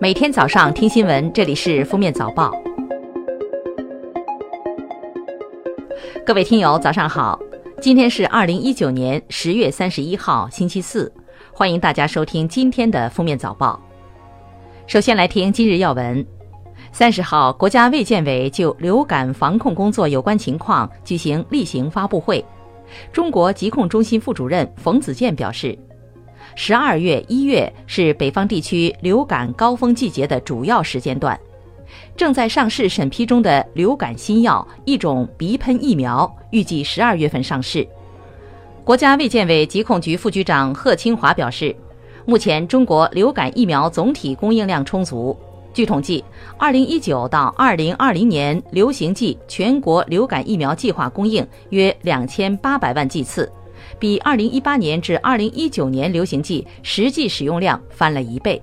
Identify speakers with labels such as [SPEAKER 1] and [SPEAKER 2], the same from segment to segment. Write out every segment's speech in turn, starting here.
[SPEAKER 1] 每天早上听新闻，这里是封面早报。各位听友，早上好！今天是二零一九年十月三十一号，星期四。欢迎大家收听今天的封面早报。首先来听今日要闻。三十号，国家卫健委就流感防控工作有关情况举行例行发布会。中国疾控中心副主任冯子健表示。十二月、一月是北方地区流感高峰季节的主要时间段，正在上市审批中的流感新药一种鼻喷疫苗，预计十二月份上市。国家卫健委疾控局副局长贺清华表示，目前中国流感疫苗总体供应量充足。据统计，二零一九到二零二零年流行季全国流感疫苗计划供应约两千八百万剂次。比二零一八年至二零一九年流行季实际使用量翻了一倍。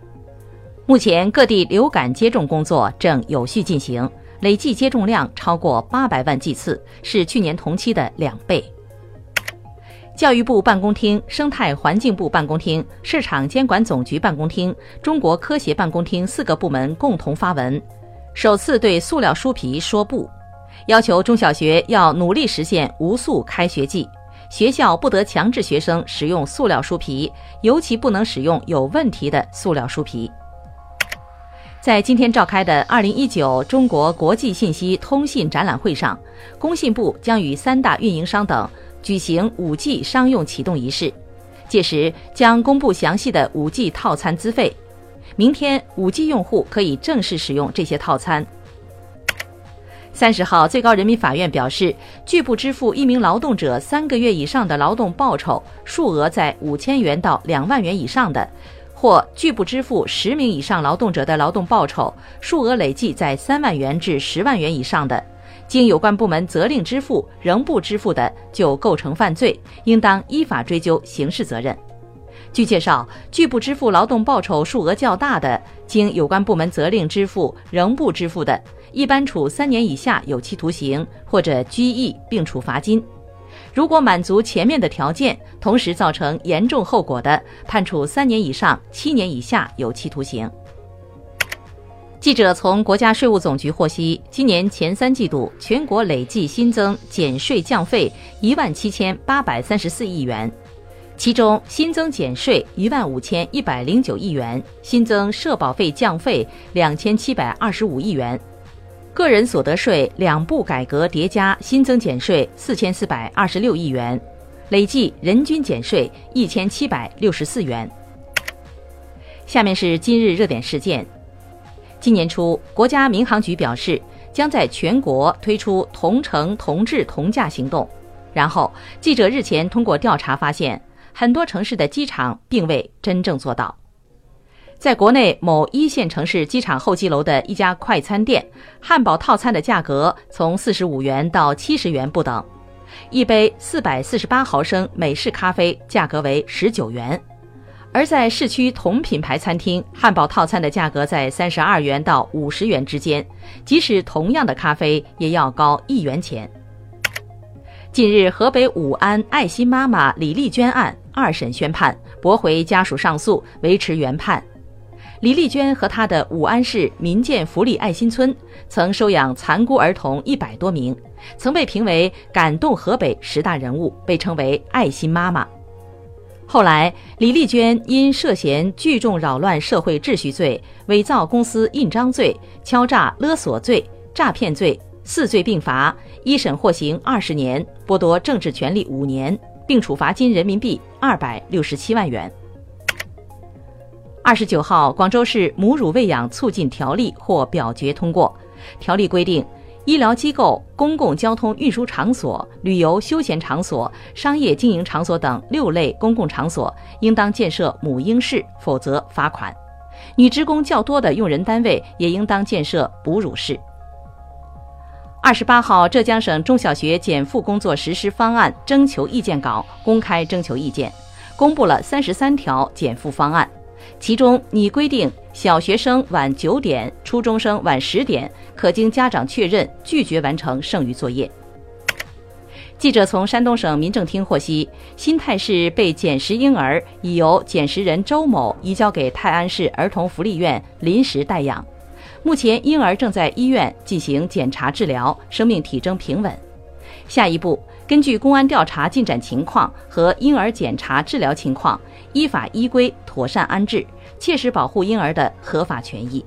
[SPEAKER 1] 目前各地流感接种工作正有序进行，累计接种量超过八百万剂次，是去年同期的两倍。教育部办公厅、生态环境部办公厅、市场监管总局办公厅、中国科协办公厅四个部门共同发文，首次对塑料书皮说不，要求中小学要努力实现无塑开学季。学校不得强制学生使用塑料书皮，尤其不能使用有问题的塑料书皮。在今天召开的二零一九中国国际信息通信展览会上，工信部将与三大运营商等举行五 G 商用启动仪式，届时将公布详细的五 G 套餐资费。明天，五 G 用户可以正式使用这些套餐。三十号，最高人民法院表示，拒不支付一名劳动者三个月以上的劳动报酬，数额在五千元到两万元以上的，或拒不支付十名以上劳动者的劳动报酬，数额累计在三万元至十万元以上的，经有关部门责令支付仍不支付的，就构成犯罪，应当依法追究刑事责任。据介绍，拒不支付劳动报酬数额较大的，经有关部门责令支付仍不支付的，一般处三年以下有期徒刑或者拘役，并处罚金；如果满足前面的条件，同时造成严重后果的，判处三年以上七年以下有期徒刑。记者从国家税务总局获悉，今年前三季度全国累计新增减税降费一万七千八百三十四亿元。其中新增减税一万五千一百零九亿元，新增社保费降费两千七百二十五亿元，个人所得税两部改革叠加新增减税四千四百二十六亿元，累计人均减税一千七百六十四元。下面是今日热点事件：今年初，国家民航局表示将在全国推出同城同质同价行动，然后记者日前通过调查发现。很多城市的机场并未真正做到。在国内某一线城市机场候机楼的一家快餐店，汉堡套餐的价格从四十五元到七十元不等，一杯四百四十八毫升美式咖啡价格为十九元；而在市区同品牌餐厅，汉堡套餐的价格在三十二元到五十元之间，即使同样的咖啡也要高一元钱。近日，河北武安爱心妈妈李丽娟案二审宣判，驳回家属上诉，维持原判。李丽娟和她的武安市民建福利爱心村曾收养残孤儿童一百多名，曾被评为感动河北十大人物，被称为爱心妈妈。后来，李丽娟因涉嫌聚众扰乱社会秩序罪、伪造公司印章罪、敲诈勒索罪、诈骗罪。四罪并罚，一审获刑二十年，剥夺政治权利五年，并处罚金人民币二百六十七万元。二十九号，广州市母乳喂养促进条例获表决通过。条例规定，医疗机构、公共交通运输场所、旅游休闲场所、商业经营场所等六类公共场所，应当建设母婴室，否则罚款。女职工较多的用人单位也应当建设哺乳室。二十八号，浙江省中小学减负工作实施方案征求意见稿公开征求意见，公布了三十三条减负方案，其中拟规定小学生晚九点，初中生晚十点可经家长确认拒绝完成剩余作业。记者从山东省民政厅获悉，新泰市被捡拾婴儿已由捡拾人周某移交给泰安市儿童福利院临时代养。目前，婴儿正在医院进行检查治疗，生命体征平稳。下一步，根据公安调查进展情况和婴儿检查治疗情况，依法依规妥善安置，切实保护婴儿的合法权益。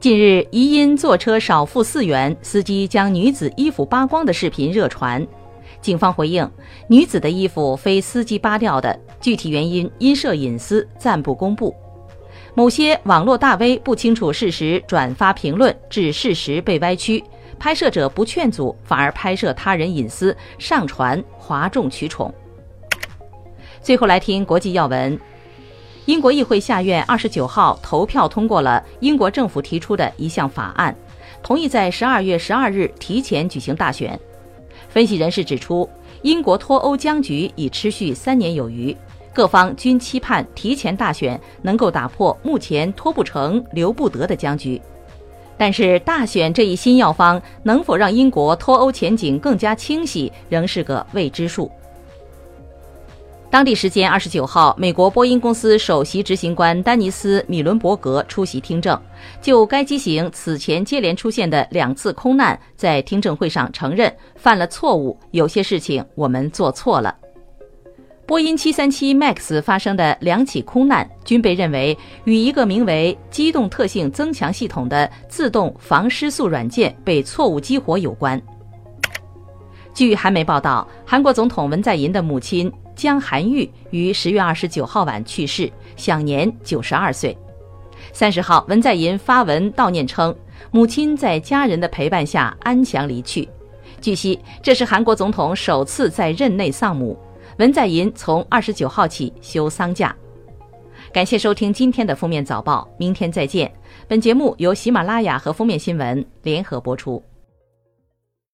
[SPEAKER 1] 近日，疑因坐车少付四元，司机将女子衣服扒光的视频热传。警方回应，女子的衣服非司机扒掉的，具体原因因涉隐私暂不公布。某些网络大 V 不清楚事实，转发评论，致事实被歪曲，拍摄者不劝阻，反而拍摄他人隐私，上传哗众取宠。最后来听国际要闻。英国议会下院二十九号投票通过了英国政府提出的一项法案，同意在十二月十二日提前举行大选。分析人士指出，英国脱欧僵局已持续三年有余，各方均期盼提前大选能够打破目前脱不成、留不得的僵局。但是，大选这一新药方能否让英国脱欧前景更加清晰，仍是个未知数。当地时间二十九号，美国波音公司首席执行官丹尼斯·米伦伯格出席听证，就该机型此前接连出现的两次空难，在听证会上承认犯了错误，有些事情我们做错了。波音737 MAX 发生的两起空难均被认为与一个名为“机动特性增强系统”的自动防失速软件被错误激活有关。据韩媒报道，韩国总统文在寅的母亲。江寒玉于十月二十九号晚去世，享年九十二岁。三十号，文在寅发文悼念称，母亲在家人的陪伴下安详离去。据悉，这是韩国总统首次在任内丧母。文在寅从二十九号起休丧假。感谢收听今天的封面早报，明天再见。本节目由喜马拉雅和封面新闻联合播出。